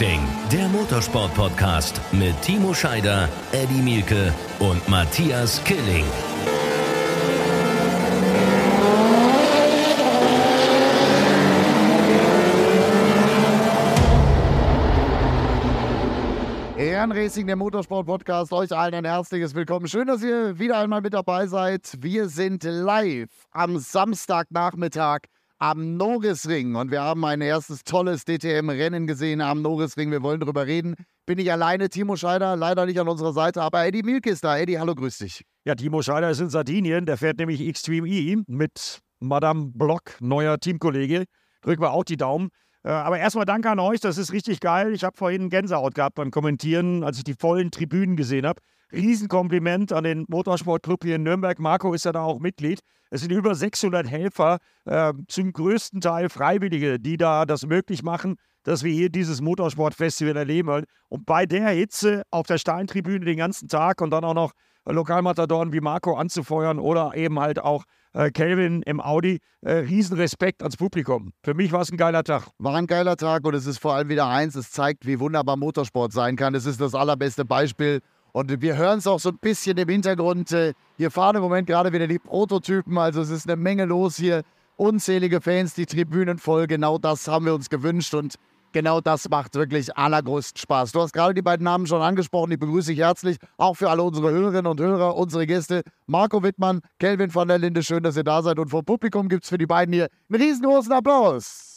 Racing, der Motorsport-Podcast mit Timo Scheider, Eddie Mielke und Matthias Killing. Racing, der Motorsport-Podcast. Euch allen ein herzliches Willkommen. Schön, dass ihr wieder einmal mit dabei seid. Wir sind live am Samstagnachmittag am Norrisring und wir haben ein erstes tolles DTM-Rennen gesehen am Norrisring. Wir wollen darüber reden. Bin ich alleine, Timo Scheider, leider nicht an unserer Seite, aber Eddie Milk ist da. Eddie, hallo, grüß dich. Ja, Timo Scheider ist in Sardinien. Der fährt nämlich Extreme E mit Madame Block, neuer Teamkollege. Drücken wir auch die Daumen. Äh, aber erstmal danke an euch, das ist richtig geil. Ich habe vorhin Gänsehaut gehabt beim Kommentieren, als ich die vollen Tribünen gesehen habe. Riesenkompliment an den Motorsportclub hier in Nürnberg. Marco ist ja da auch Mitglied. Es sind über 600 Helfer, äh, zum größten Teil Freiwillige, die da das möglich machen, dass wir hier dieses Motorsportfestival erleben. Und bei der Hitze auf der Steintribüne den ganzen Tag und dann auch noch Lokalmatadoren wie Marco anzufeuern oder eben halt auch äh, Kelvin im Audi. Äh, Riesenrespekt ans Publikum. Für mich war es ein geiler Tag. War ein geiler Tag und es ist vor allem wieder eins, es zeigt, wie wunderbar Motorsport sein kann. Es ist das allerbeste Beispiel. Und wir hören es auch so ein bisschen im Hintergrund. Äh, hier fahren im Moment gerade wieder die Prototypen. Also es ist eine Menge los hier. Unzählige Fans, die Tribünen voll. Genau das haben wir uns gewünscht. Und genau das macht wirklich allergrößten Spaß. Du hast gerade die beiden Namen schon angesprochen, die begrüße ich herzlich, auch für alle unsere Hörerinnen und Hörer, unsere Gäste, Marco Wittmann, Kelvin von der Linde, schön, dass ihr da seid und vom Publikum gibt es für die beiden hier einen riesengroßen Applaus.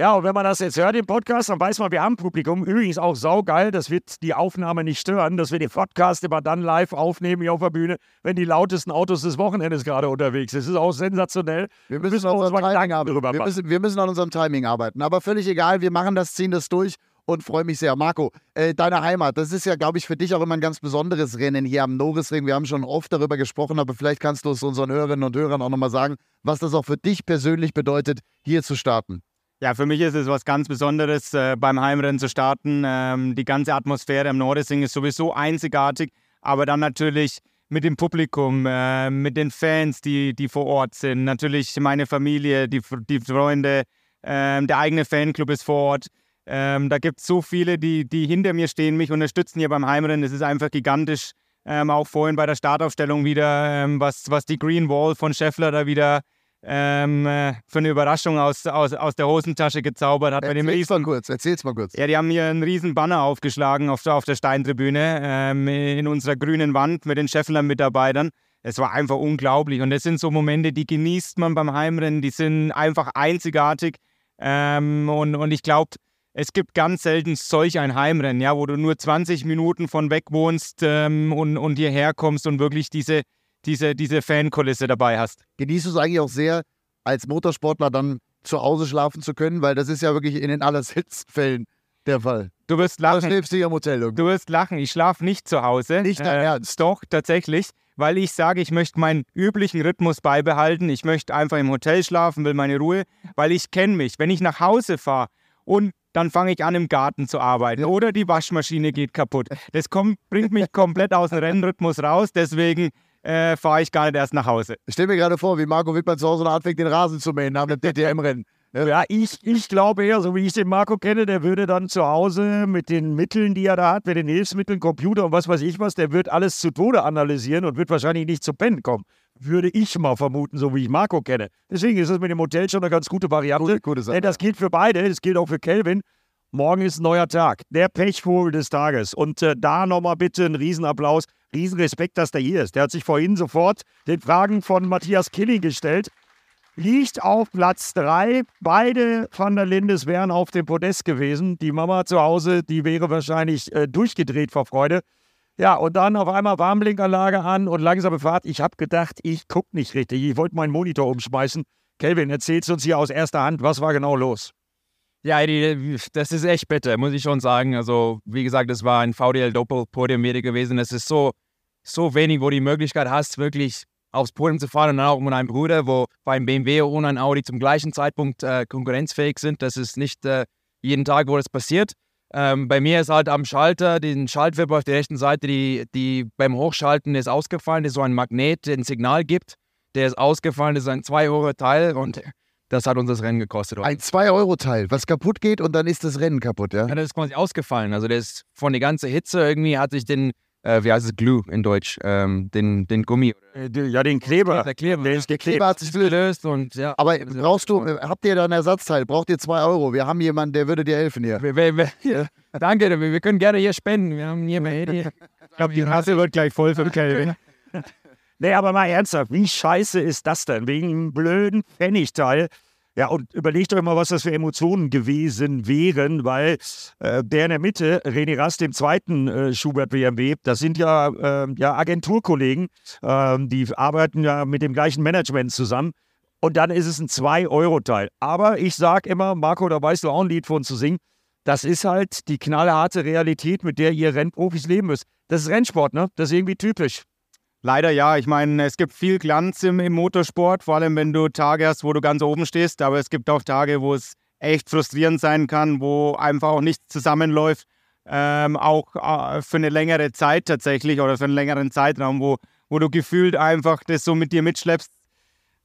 Ja, und wenn man das jetzt hört im Podcast, dann weiß man, wir haben Publikum. Übrigens auch saugeil, das wird die Aufnahme nicht stören, dass wir den Podcast immer dann live aufnehmen hier auf der Bühne, wenn die lautesten Autos des Wochenendes gerade unterwegs sind. Das ist auch sensationell. Wir müssen, wir müssen, Timing arbeiten. Wir müssen, wir müssen an unserem Timing arbeiten. Aber völlig egal, wir machen das, ziehen das durch und freue mich sehr. Marco, äh, deine Heimat, das ist ja, glaube ich, für dich auch immer ein ganz besonderes Rennen hier am Norrisring. Wir haben schon oft darüber gesprochen, aber vielleicht kannst du es unseren Hörerinnen und Hörern auch nochmal sagen, was das auch für dich persönlich bedeutet, hier zu starten. Ja, für mich ist es was ganz Besonderes, äh, beim Heimrennen zu starten. Ähm, die ganze Atmosphäre am Nordesing ist sowieso einzigartig, aber dann natürlich mit dem Publikum, äh, mit den Fans, die, die vor Ort sind, natürlich meine Familie, die, die Freunde, äh, der eigene Fanclub ist vor Ort. Ähm, da gibt es so viele, die, die hinter mir stehen, mich unterstützen hier beim Heimrennen. Es ist einfach gigantisch. Ähm, auch vorhin bei der Startaufstellung wieder, ähm, was, was die Green Wall von Scheffler da wieder ähm, äh, für eine Überraschung aus, aus, aus der Hosentasche gezaubert hat. Erzähl's riesen, mal kurz, erzähl's mal kurz. Ja, die haben hier einen riesen Banner aufgeschlagen auf, auf der Steintribüne ähm, in unserer grünen Wand mit den Scheffler-Mitarbeitern. Es war einfach unglaublich und das sind so Momente, die genießt man beim Heimrennen, die sind einfach einzigartig ähm, und, und ich glaube, es gibt ganz selten solch ein Heimrennen, ja, wo du nur 20 Minuten von weg wohnst ähm, und, und hierher kommst und wirklich diese, diese, diese Fankulisse dabei hast. Genießt du es eigentlich auch sehr, als Motorsportler dann zu Hause schlafen zu können? Weil das ist ja wirklich in den allerseltensten Fällen der Fall. Du wirst lachen. Du schläfst du im Hotel irgendwie. Du wirst lachen. Ich schlafe nicht zu Hause. Nicht dein äh, Ernst? Doch, tatsächlich. Weil ich sage, ich möchte meinen üblichen Rhythmus beibehalten. Ich möchte einfach im Hotel schlafen, will meine Ruhe. Weil ich kenne mich. Wenn ich nach Hause fahre und dann fange ich an, im Garten zu arbeiten. Oder die Waschmaschine geht kaputt. Das kommt, bringt mich komplett aus dem Rennrhythmus raus. Deswegen äh, fahre ich gar nicht erst nach Hause. Ich stelle mir gerade vor, wie Marco Wittmann zu Hause anfängt, den Rasen zu mähen nach dem DTM-Rennen. Ja, ich, ich glaube eher, so wie ich den Marco kenne, der würde dann zu Hause mit den Mitteln, die er da hat, mit den Hilfsmitteln, Computer und was weiß ich was, der wird alles zu Tode analysieren und wird wahrscheinlich nicht zu pennen kommen. Würde ich mal vermuten, so wie ich Marco kenne. Deswegen ist das mit dem Hotel schon eine ganz gute Variante. Gute, gute Sache. Das gilt für beide, das gilt auch für Kelvin. Morgen ist ein neuer Tag, der Pechvogel des Tages. Und äh, da nochmal bitte ein Riesenapplaus, Riesenrespekt, dass der hier ist. Der hat sich vorhin sofort den Fragen von Matthias Killing gestellt. Liegt auf Platz 3. Beide von der Lindes wären auf dem Podest gewesen. Die Mama zu Hause, die wäre wahrscheinlich äh, durchgedreht vor Freude. Ja, und dann auf einmal Warnblinkanlage an und langsame Fahrt. Ich habe gedacht, ich gucke nicht richtig. Ich wollte meinen Monitor umschmeißen. Kelvin, erzählst uns hier aus erster Hand, was war genau los? Ja, das ist echt bitter, muss ich schon sagen. Also, wie gesagt, das war ein VDL-Doppel-Podium gewesen. Es ist so, so wenig, wo du die Möglichkeit hast, wirklich aufs Podium zu fahren und dann auch mit einem Bruder, wo beim BMW und ein Audi zum gleichen Zeitpunkt äh, konkurrenzfähig sind. Das ist nicht äh, jeden Tag, wo das passiert. Ähm, bei mir ist halt am Schalter, den Schaltwipper auf der rechten Seite, die, die beim Hochschalten ist ausgefallen, ist so ein Magnet, der ein Signal gibt. Der ist ausgefallen, das ist ein zwei Teil und Das hat uns das Rennen gekostet. Ein 2-Euro-Teil, was kaputt geht und dann ist das Rennen kaputt, ja? Ja, das ist quasi ausgefallen. Also der ist von der ganzen Hitze irgendwie hat sich den, äh, wie heißt es, Glue in Deutsch, ähm, den, den Gummi. Äh, Ja, den Kleber. Der Kleber. Der ist geklebt. Kleber hat sich gelöst. und ja. Aber brauchst du, habt ihr da ein Ersatzteil? Braucht ihr 2 Euro? Wir haben jemanden, der würde dir helfen hier. Wir, wir, wir, ja, danke, wir, können gerne hier spenden. Wir haben hier mehr hier. Ich glaube, die Rasse wird gleich voll für Kelvin. Nee, aber mal ernsthaft, wie scheiße ist das denn? Wegen einem blöden Pfennigteil. Ja, und überlegt euch mal, was das für Emotionen gewesen wären, weil äh, der in der Mitte, René Rast, dem zweiten äh, Schubert BMW, das sind ja, äh, ja Agenturkollegen, ähm, die arbeiten ja mit dem gleichen Management zusammen. Und dann ist es ein 2-Euro-Teil. Aber ich sag immer, Marco, da weißt du auch ein Lied von zu singen. Das ist halt die knallharte Realität, mit der ihr Rennprofis leben müsst. Das ist Rennsport, ne? Das ist irgendwie typisch. Leider ja. Ich meine, es gibt viel Glanz im, im Motorsport, vor allem wenn du Tage hast, wo du ganz oben stehst. Aber es gibt auch Tage, wo es echt frustrierend sein kann, wo einfach auch nichts zusammenläuft. Ähm, auch äh, für eine längere Zeit tatsächlich oder für einen längeren Zeitraum, wo, wo du gefühlt einfach das so mit dir mitschleppst.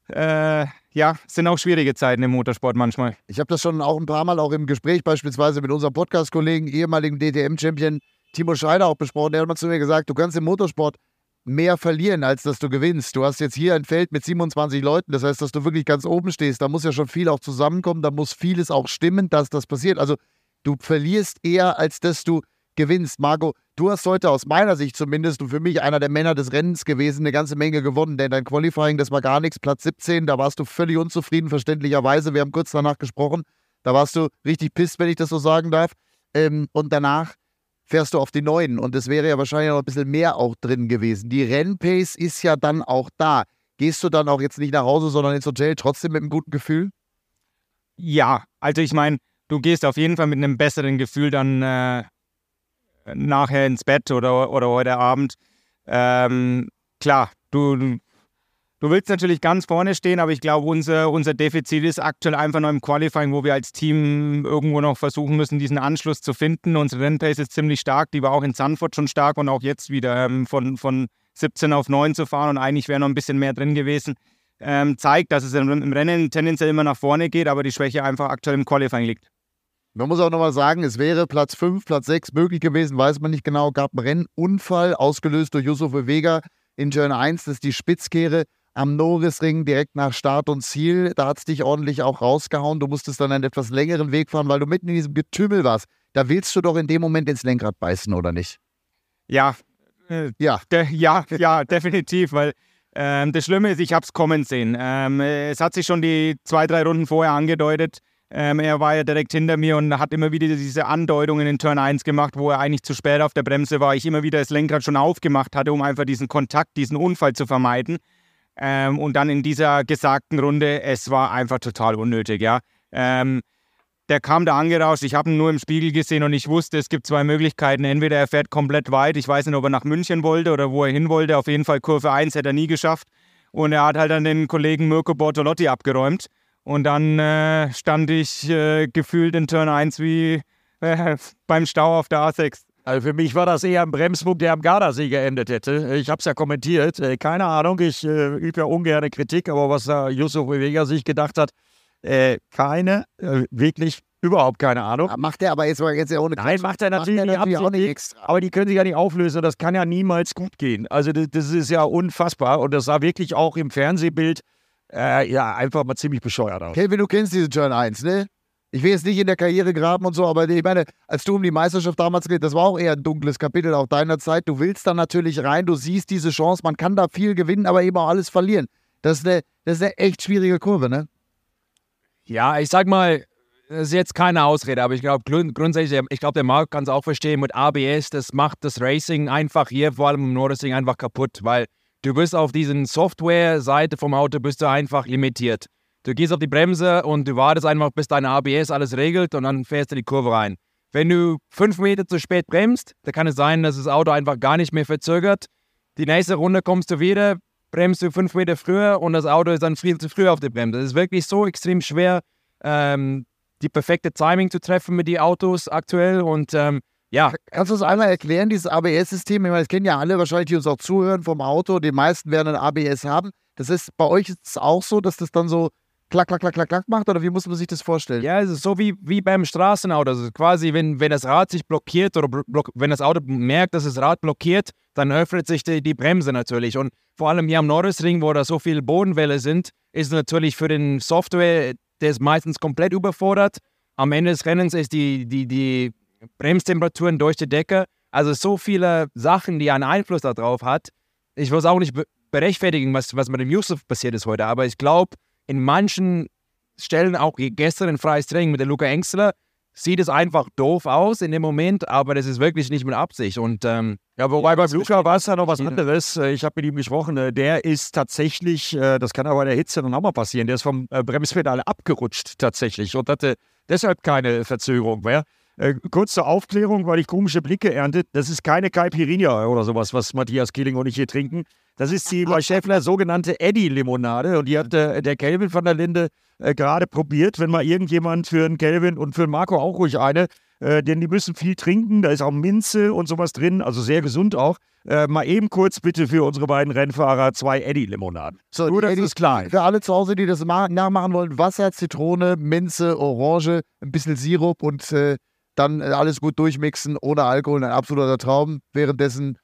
Äh, ja, sind auch schwierige Zeiten im Motorsport manchmal. Ich habe das schon auch ein paar Mal auch im Gespräch beispielsweise mit unserem Podcast-Kollegen, ehemaligen DTM-Champion Timo Scheider auch besprochen. Der hat mal zu mir gesagt, du kannst im Motorsport mehr verlieren, als dass du gewinnst. Du hast jetzt hier ein Feld mit 27 Leuten, das heißt, dass du wirklich ganz oben stehst. Da muss ja schon viel auch zusammenkommen, da muss vieles auch stimmen, dass das passiert. Also du verlierst eher, als dass du gewinnst. Marco, du hast heute aus meiner Sicht zumindest und für mich einer der Männer des Rennens gewesen, eine ganze Menge gewonnen, denn dein Qualifying, das war gar nichts, Platz 17, da warst du völlig unzufrieden, verständlicherweise. Wir haben kurz danach gesprochen, da warst du richtig pisst, wenn ich das so sagen darf. Ähm, und danach fährst du auf die Neuen und es wäre ja wahrscheinlich noch ein bisschen mehr auch drin gewesen. Die Rennpace ist ja dann auch da. Gehst du dann auch jetzt nicht nach Hause, sondern ins Hotel trotzdem mit einem guten Gefühl? Ja, also ich meine, du gehst auf jeden Fall mit einem besseren Gefühl dann äh, nachher ins Bett oder, oder heute Abend. Ähm, klar, du, du willst natürlich ganz vorne stehen, aber ich glaube, unser, unser Defizit ist aktuell einfach noch im Qualifying, wo wir als Team irgendwo noch versuchen müssen, diesen Anschluss zu finden. Unsere Rennpace ist ziemlich stark, die war auch in Sanford schon stark und auch jetzt wieder ähm, von, von 17 auf 9 zu fahren und eigentlich wäre noch ein bisschen mehr drin gewesen. Ähm, zeigt, dass es im, im Rennen tendenziell immer nach vorne geht, aber die Schwäche einfach aktuell im Qualifying liegt. Man muss auch nochmal sagen, es wäre Platz 5, Platz 6 möglich gewesen, weiß man nicht genau. Gab einen Rennunfall, ausgelöst durch Yusuf Vega in Turn 1, das ist die Spitzkehre am Norrisring direkt nach Start und Ziel. Da hat es dich ordentlich auch rausgehauen. Du musstest dann einen etwas längeren Weg fahren, weil du mitten in diesem Getümmel warst. Da willst du doch in dem Moment ins Lenkrad beißen, oder nicht? Ja, äh, ja, ja, ja, definitiv, weil ähm, das Schlimme ist, ich habe es kommen sehen. Ähm, es hat sich schon die zwei, drei Runden vorher angedeutet. Ähm, er war ja direkt hinter mir und hat immer wieder diese Andeutungen in Turn 1 gemacht, wo er eigentlich zu spät auf der Bremse war. Ich immer wieder das Lenkrad schon aufgemacht hatte, um einfach diesen Kontakt, diesen Unfall zu vermeiden. Ähm, und dann in dieser gesagten Runde, es war einfach total unnötig, ja. Ähm, der kam da angerauscht, ich habe ihn nur im Spiegel gesehen und ich wusste, es gibt zwei Möglichkeiten. Entweder er fährt komplett weit, ich weiß nicht, ob er nach München wollte oder wo er hin wollte. Auf jeden Fall Kurve 1 hätte er nie geschafft. Und er hat halt dann den Kollegen Mirko Bortolotti abgeräumt. Und dann äh, stand ich äh, gefühlt in Turn 1 wie äh, beim Stau auf der A6. Also für mich war das eher ein Bremspunkt, der am Gardasee geendet hätte. Ich habe es ja kommentiert. Äh, keine Ahnung, ich äh, übe ja ungern Kritik, aber was da Yusuf Vega sich gedacht hat, äh, keine, äh, wirklich überhaupt keine Ahnung. Macht er aber jetzt, jetzt ja ohne Nein, macht er natürlich, macht er natürlich nicht auch nicht extra. Aber die können sich ja nicht auflösen und das kann ja niemals gut gehen. Also das, das ist ja unfassbar und das sah wirklich auch im Fernsehbild äh, ja einfach mal ziemlich bescheuert aus. Kelvin, du kennst diesen Turn 1, ne? Ich will jetzt nicht in der Karriere graben und so, aber ich meine, als du um die Meisterschaft damals geht, das war auch eher ein dunkles Kapitel auch deiner Zeit. Du willst dann natürlich rein, du siehst diese Chance, man kann da viel gewinnen, aber eben auch alles verlieren. Das ist eine, das ist eine echt schwierige Kurve, ne? Ja, ich sag mal, das ist jetzt keine Ausrede, aber ich glaube grund grundsätzlich, ich glaube, der Markt kann es auch verstehen mit ABS, das macht das Racing einfach hier, vor allem im Nordracing, einfach kaputt, weil du bist auf diesen Software-Seite vom Auto, bist du einfach limitiert. Du gehst auf die Bremse und du wartest einfach, bis deine ABS alles regelt und dann fährst du die Kurve rein. Wenn du fünf Meter zu spät bremst, dann kann es sein, dass das Auto einfach gar nicht mehr verzögert. Die nächste Runde kommst du wieder, bremst du fünf Meter früher und das Auto ist dann viel zu früh auf der Bremse. Es ist wirklich so extrem schwer, ähm, die perfekte Timing zu treffen mit den Autos aktuell und ähm, ja, Kannst du es einmal erklären, dieses ABS-System? Ich meine, das kennen ja alle wahrscheinlich, die uns auch zuhören vom Auto. Die meisten werden ein ABS haben. Das ist bei euch ist auch so, dass das dann so klack, klack, klack, klack, klack macht? Oder wie muss man sich das vorstellen? Ja, es ist so wie, wie beim Straßenauto. Also quasi, wenn, wenn das Rad sich blockiert oder block, wenn das Auto merkt, dass das Rad blockiert, dann öffnet sich die, die Bremse natürlich. Und vor allem hier am Norrisring, wo da so viele Bodenwelle sind, ist natürlich für den Software, der ist meistens komplett überfordert. Am Ende des Rennens ist die, die, die Bremstemperaturen durch die Decke. Also so viele Sachen, die einen Einfluss darauf hat. Ich will es auch nicht be berechtfertigen, was, was mit dem Yusuf passiert ist heute, aber ich glaube, in manchen Stellen, auch gestern in freies Training mit der Luca Engstler, sieht es einfach doof aus in dem Moment, aber das ist wirklich nicht mit Absicht. Und ähm, ja, wobei bei Luca war es ja noch was anderes. Äh, ich habe mit ihm gesprochen. Äh, der ist tatsächlich, äh, das kann aber bei der Hitze dann auch mal passieren, der ist vom Bremspedal abgerutscht tatsächlich und hatte deshalb keine Verzögerung mehr. Äh, kurz zur Aufklärung, weil ich komische Blicke erntet. Das ist keine Caipirinha oder sowas, was Matthias Killing und ich hier trinken. Das ist die bei Schäffler sogenannte Eddy-Limonade. Und die hat äh, der Kelvin von der Linde äh, gerade probiert. Wenn mal irgendjemand für einen Kelvin und für einen Marco auch ruhig eine, äh, denn die müssen viel trinken. Da ist auch Minze und sowas drin, also sehr gesund auch. Äh, mal eben kurz bitte für unsere beiden Rennfahrer zwei Eddy-Limonaden. So, Nur, das Eddie, ist klar. Für alle zu Hause, die das nachmachen wollen, Wasser, Zitrone, Minze, Orange, ein bisschen Sirup und äh, dann äh, alles gut durchmixen, ohne Alkohol, ein absoluter Traum. Währenddessen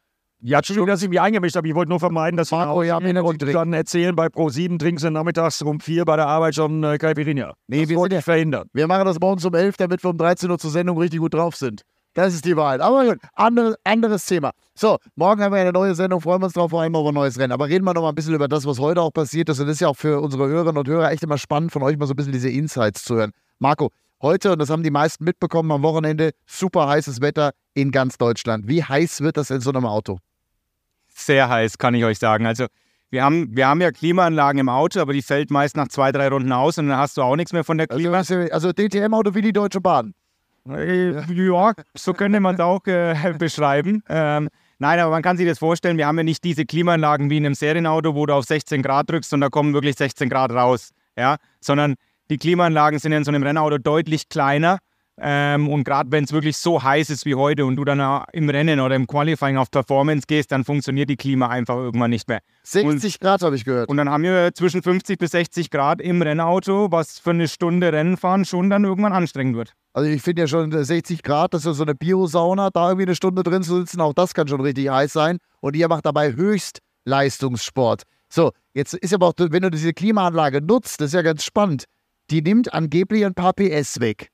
ja, Entschuldigung, dass ich mich eingemischt habe. Ich wollte nur vermeiden, dass Marco, ja, und dann erzählen, bei Pro7 trinken sie nachmittags um vier bei der Arbeit schon äh, Caipirinha. Nee, das wir wollte ich verhindern. Wir machen das morgens um elf, damit wir um 13 Uhr zur Sendung richtig gut drauf sind. Das ist die Wahrheit. Aber gut, andere, anderes Thema. So, morgen haben wir eine neue Sendung, freuen wir uns drauf, vor allem auf ein neues Rennen. Aber reden wir noch mal ein bisschen über das, was heute auch passiert ist. Und das ist ja auch für unsere Hörerinnen und Hörer echt immer spannend, von euch mal so ein bisschen diese Insights zu hören. Marco, Heute, und das haben die meisten mitbekommen, am Wochenende super heißes Wetter in ganz Deutschland. Wie heiß wird das in so einem Auto? Sehr heiß, kann ich euch sagen. Also wir haben, wir haben ja Klimaanlagen im Auto, aber die fällt meist nach zwei, drei Runden aus und dann hast du auch nichts mehr von der Klima. Also, also DTM-Auto wie die Deutsche Bahn. Äh, ja, so könnte man es auch äh, beschreiben. Ähm, nein, aber man kann sich das vorstellen, wir haben ja nicht diese Klimaanlagen wie in einem Serienauto, wo du auf 16 Grad drückst und da kommen wirklich 16 Grad raus. Ja, sondern die Klimaanlagen sind in so einem Rennauto deutlich kleiner. Ähm, und gerade wenn es wirklich so heiß ist wie heute und du dann im Rennen oder im Qualifying auf Performance gehst, dann funktioniert die Klima einfach irgendwann nicht mehr. 60 und, Grad habe ich gehört. Und dann haben wir zwischen 50 bis 60 Grad im Rennauto, was für eine Stunde Rennen fahren schon dann irgendwann anstrengend wird. Also ich finde ja schon 60 äh, Grad, das ist so eine Biosauna, da irgendwie eine Stunde drin zu sitzen, auch das kann schon richtig heiß sein. Und ihr macht dabei Höchstleistungssport. So, jetzt ist aber auch, wenn du diese Klimaanlage nutzt, das ist ja ganz spannend die nimmt angeblich ein paar PS weg.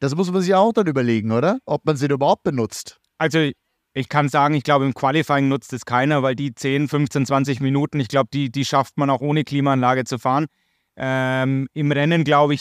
Das muss man sich auch dann überlegen, oder? Ob man sie überhaupt benutzt. Also ich kann sagen, ich glaube, im Qualifying nutzt es keiner, weil die 10, 15, 20 Minuten, ich glaube, die, die schafft man auch ohne Klimaanlage zu fahren. Ähm, Im Rennen, glaube ich,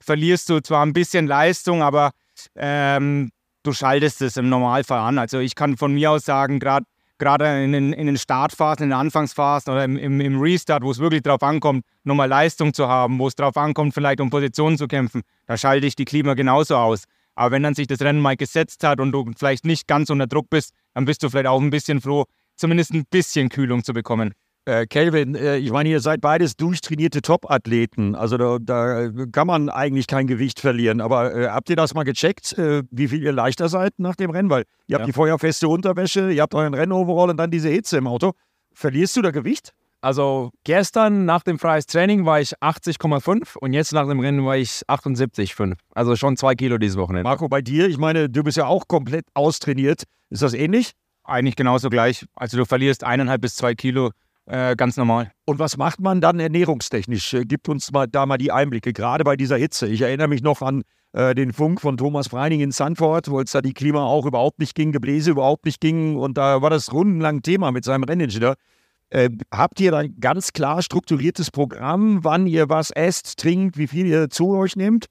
verlierst du zwar ein bisschen Leistung, aber ähm, du schaltest es im Normalfall an. Also ich kann von mir aus sagen, gerade gerade in den, in den Startphasen, in den Anfangsphasen oder im, im, im Restart, wo es wirklich darauf ankommt, nochmal Leistung zu haben, wo es darauf ankommt, vielleicht um Positionen zu kämpfen, da schalte ich die Klima genauso aus. Aber wenn dann sich das Rennen mal gesetzt hat und du vielleicht nicht ganz unter Druck bist, dann bist du vielleicht auch ein bisschen froh, zumindest ein bisschen Kühlung zu bekommen. Äh, Kelvin, äh, ich meine, ihr seid beides durchtrainierte Top-Athleten. Also da, da, kann man eigentlich kein Gewicht verlieren. Aber äh, habt ihr das mal gecheckt, äh, wie viel ihr leichter seid nach dem Rennen? Weil ihr habt ja. die feuerfeste Unterwäsche, ihr habt euren Rennoverall und dann diese Hitze im Auto. Verlierst du da Gewicht? Also gestern nach dem freies Training war ich 80,5 und jetzt nach dem Rennen war ich 78,5. Also schon zwei Kilo dieses Wochenende. Marco, bei dir, ich meine, du bist ja auch komplett austrainiert. Ist das ähnlich? Eigentlich genauso gleich. Also du verlierst eineinhalb bis zwei Kilo äh, ganz normal. Und was macht man dann ernährungstechnisch? Äh, Gibt uns mal da mal die Einblicke, gerade bei dieser Hitze. Ich erinnere mich noch an äh, den Funk von Thomas Freining in Sanford, wo es da die Klima auch überhaupt nicht ging, Gebläse überhaupt nicht ging. Und da war das rundenlang Thema mit seinem Renningenieur. Äh, habt ihr ein ganz klar strukturiertes Programm, wann ihr was esst, trinkt, wie viel ihr zu euch nehmt?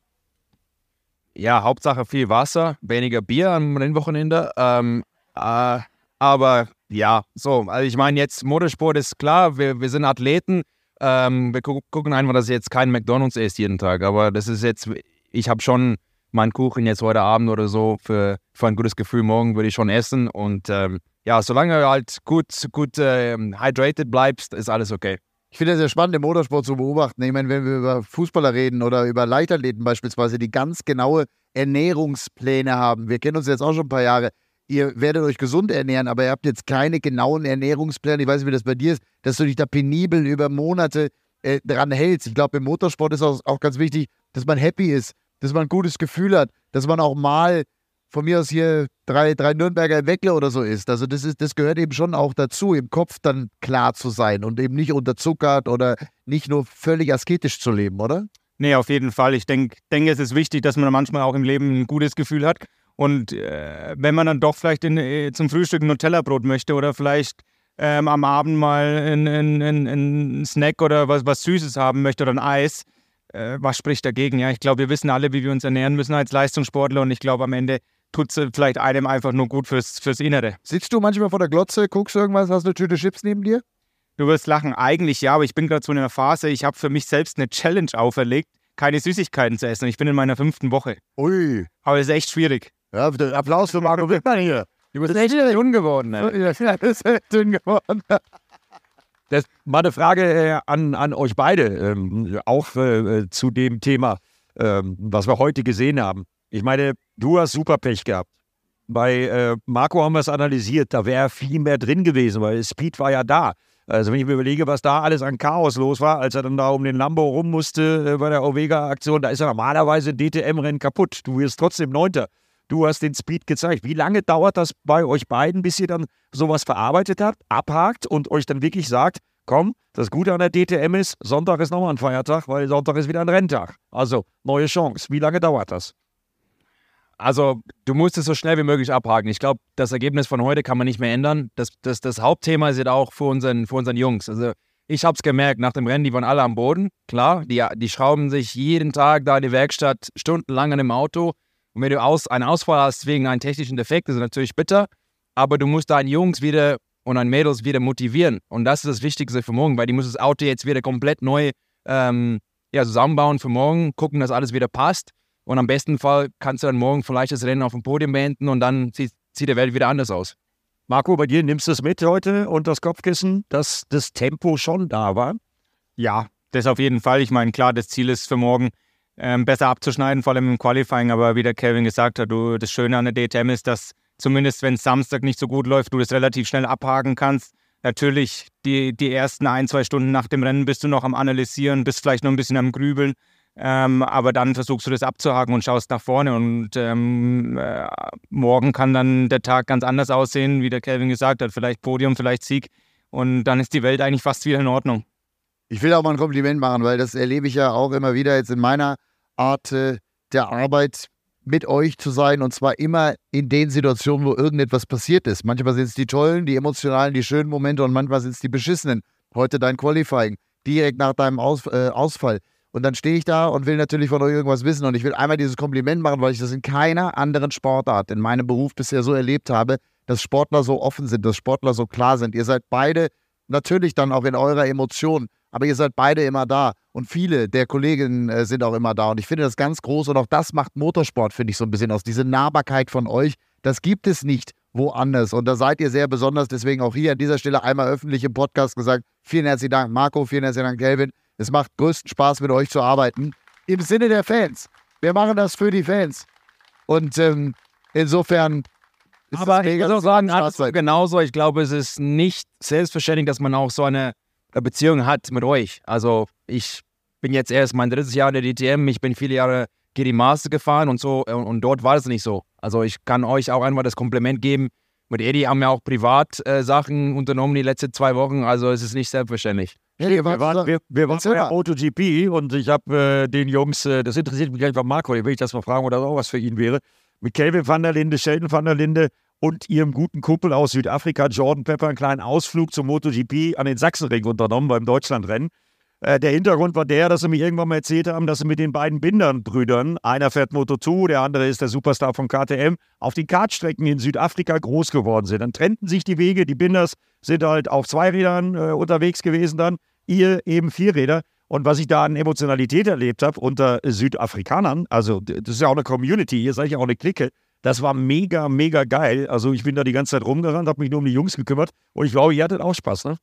Ja, Hauptsache viel Wasser, weniger Bier am Rennwochenende. Ähm, äh, aber ja, so, also ich meine, jetzt Motorsport ist klar, wir, wir sind Athleten. Ähm, wir gu gucken einfach, dass jetzt kein McDonalds ist jeden Tag. Aber das ist jetzt, ich habe schon meinen Kuchen jetzt heute Abend oder so für, für ein gutes Gefühl. Morgen würde ich schon essen. Und ähm, ja, solange du halt gut, gut äh, hydrated bleibst, ist alles okay. Ich finde es sehr spannend, im Motorsport zu beobachten. Ich meine, wenn wir über Fußballer reden oder über Leichtathleten beispielsweise, die ganz genaue Ernährungspläne haben. Wir kennen uns jetzt auch schon ein paar Jahre ihr werdet euch gesund ernähren, aber ihr habt jetzt keine genauen Ernährungspläne. Ich weiß nicht, wie das bei dir ist, dass du dich da penibel über Monate äh, dran hältst. Ich glaube, im Motorsport ist auch, auch ganz wichtig, dass man happy ist, dass man ein gutes Gefühl hat, dass man auch mal von mir aus hier drei, drei Nürnberger Weckle oder so ist. Also das, ist, das gehört eben schon auch dazu, im Kopf dann klar zu sein und eben nicht unterzuckert oder nicht nur völlig asketisch zu leben, oder? Nee, auf jeden Fall. Ich denke, denk, es ist wichtig, dass man manchmal auch im Leben ein gutes Gefühl hat. Und äh, wenn man dann doch vielleicht in, äh, zum Frühstück ein Nutella-Brot möchte oder vielleicht ähm, am Abend mal einen Snack oder was, was Süßes haben möchte oder ein Eis, äh, was spricht dagegen? Ja, ich glaube, wir wissen alle, wie wir uns ernähren müssen als Leistungssportler und ich glaube, am Ende tut es vielleicht einem einfach nur gut fürs, fürs Innere. Sitzt du manchmal vor der Glotze, guckst irgendwas, hast eine Tüte Chips neben dir? Du wirst lachen. Eigentlich ja, aber ich bin gerade so in einer Phase, ich habe für mich selbst eine Challenge auferlegt, keine Süßigkeiten zu essen. Ich bin in meiner fünften Woche. Ui. Aber es ist echt schwierig. Ja, Applaus für Marco Wittmann hier. Du bist echt dünn geworden. Ne? Ja, das ist echt dünn geworden. Das mal eine Frage äh, an, an euch beide, ähm, auch äh, zu dem Thema, ähm, was wir heute gesehen haben. Ich meine, du hast super Pech gehabt. Bei äh, Marco haben wir es analysiert, da wäre viel mehr drin gewesen, weil Speed war ja da. Also wenn ich mir überlege, was da alles an Chaos los war, als er dann da um den Lambo rum musste äh, bei der Ovega-Aktion, da ist er normalerweise DTM-Rennen kaputt. Du wirst trotzdem Neunter. Du hast den Speed gezeigt. Wie lange dauert das bei euch beiden, bis ihr dann sowas verarbeitet habt, abhakt und euch dann wirklich sagt, komm, das Gute an der DTM ist, Sonntag ist nochmal ein Feiertag, weil Sonntag ist wieder ein Renntag. Also, neue Chance. Wie lange dauert das? Also, du musst es so schnell wie möglich abhaken. Ich glaube, das Ergebnis von heute kann man nicht mehr ändern. Das, das, das Hauptthema ist jetzt auch für unseren, für unseren Jungs. Also, ich habe es gemerkt, nach dem Rennen, die waren alle am Boden. Klar, die, die schrauben sich jeden Tag da in die Werkstatt stundenlang an dem Auto. Und wenn du aus, einen Ausfall hast wegen einem technischen Defekt, ist es natürlich bitter. Aber du musst deine Jungs wieder und deine Mädels wieder motivieren. Und das ist das Wichtigste für morgen, weil die muss das Auto jetzt wieder komplett neu ähm, ja, zusammenbauen für morgen, gucken, dass alles wieder passt. Und am besten Fall kannst du dann morgen vielleicht das Rennen auf dem Podium beenden und dann sieht, sieht die Welt wieder anders aus. Marco, bei dir nimmst du es mit heute und das Kopfkissen, dass das Tempo schon da war? Ja, das auf jeden Fall. Ich meine, klar, das Ziel ist für morgen ähm, besser abzuschneiden, vor allem im Qualifying. Aber wie der Kevin gesagt hat, du, das Schöne an der DTM ist, dass zumindest wenn Samstag nicht so gut läuft, du das relativ schnell abhaken kannst. Natürlich, die, die ersten ein, zwei Stunden nach dem Rennen bist du noch am Analysieren, bist vielleicht noch ein bisschen am Grübeln. Ähm, aber dann versuchst du das abzuhaken und schaust nach vorne. Und ähm, äh, morgen kann dann der Tag ganz anders aussehen, wie der Kelvin gesagt hat. Vielleicht Podium, vielleicht Sieg. Und dann ist die Welt eigentlich fast wieder in Ordnung. Ich will auch mal ein Kompliment machen, weil das erlebe ich ja auch immer wieder jetzt in meiner Art äh, der Arbeit mit euch zu sein und zwar immer in den Situationen, wo irgendetwas passiert ist. Manchmal sind es die tollen, die emotionalen, die schönen Momente und manchmal sind es die beschissenen. Heute dein Qualifying, direkt nach deinem Aus, äh, Ausfall. Und dann stehe ich da und will natürlich von euch irgendwas wissen. Und ich will einmal dieses Kompliment machen, weil ich das in keiner anderen Sportart in meinem Beruf bisher so erlebt habe, dass Sportler so offen sind, dass Sportler so klar sind. Ihr seid beide natürlich dann auch in eurer Emotion, aber ihr seid beide immer da. Und viele der Kolleginnen äh, sind auch immer da. Und ich finde das ganz groß. Und auch das macht Motorsport, finde ich, so ein bisschen aus. Diese Nahbarkeit von euch, das gibt es nicht woanders. Und da seid ihr sehr besonders. Deswegen auch hier an dieser Stelle einmal öffentlich im Podcast gesagt, vielen herzlichen Dank, Marco, vielen herzlichen Dank, Kelvin. Es macht größten Spaß, mit euch zu arbeiten. Im Sinne der Fans. Wir machen das für die Fans. Und ähm, insofern. Ist Aber ich muss auch sagen, alles genauso. Ich glaube, es ist nicht selbstverständlich, dass man auch so eine Beziehung hat mit euch. Also ich bin jetzt erst mein drittes Jahr in der DTM. Ich bin viele Jahre GD Master gefahren und so. Und dort war es nicht so. Also ich kann euch auch einmal das Kompliment geben. Mit Eddie haben wir auch privat äh, Sachen unternommen die letzten zwei Wochen. Also es ist nicht selbstverständlich. Ja, wir, waren, wir, wir waren bei MotoGP und ich habe äh, den Jungs, äh, das interessiert mich gleich von Marco, den will ich das mal fragen, oder auch was für ihn wäre, mit Kelvin van der Linde, Sheldon van der Linde und ihrem guten Kumpel aus Südafrika, Jordan Pepper, einen kleinen Ausflug zum MotoGP an den Sachsenring unternommen beim Deutschlandrennen. Äh, der Hintergrund war der, dass sie mir irgendwann mal erzählt haben, dass sie mit den beiden Bindern-Brüdern, einer fährt Moto2, der andere ist der Superstar von KTM, auf den Kartstrecken in Südafrika groß geworden sind. Dann trennten sich die Wege, die Binders sind halt auf zwei Rädern äh, unterwegs gewesen dann, ihr eben vier Räder. Und was ich da an Emotionalität erlebt habe unter Südafrikanern, also das ist ja auch eine Community, ihr seid ja auch eine Clique, das war mega, mega geil. Also ich bin da die ganze Zeit rumgerannt, habe mich nur um die Jungs gekümmert und ich glaube, ihr hattet auch Spaß, ne?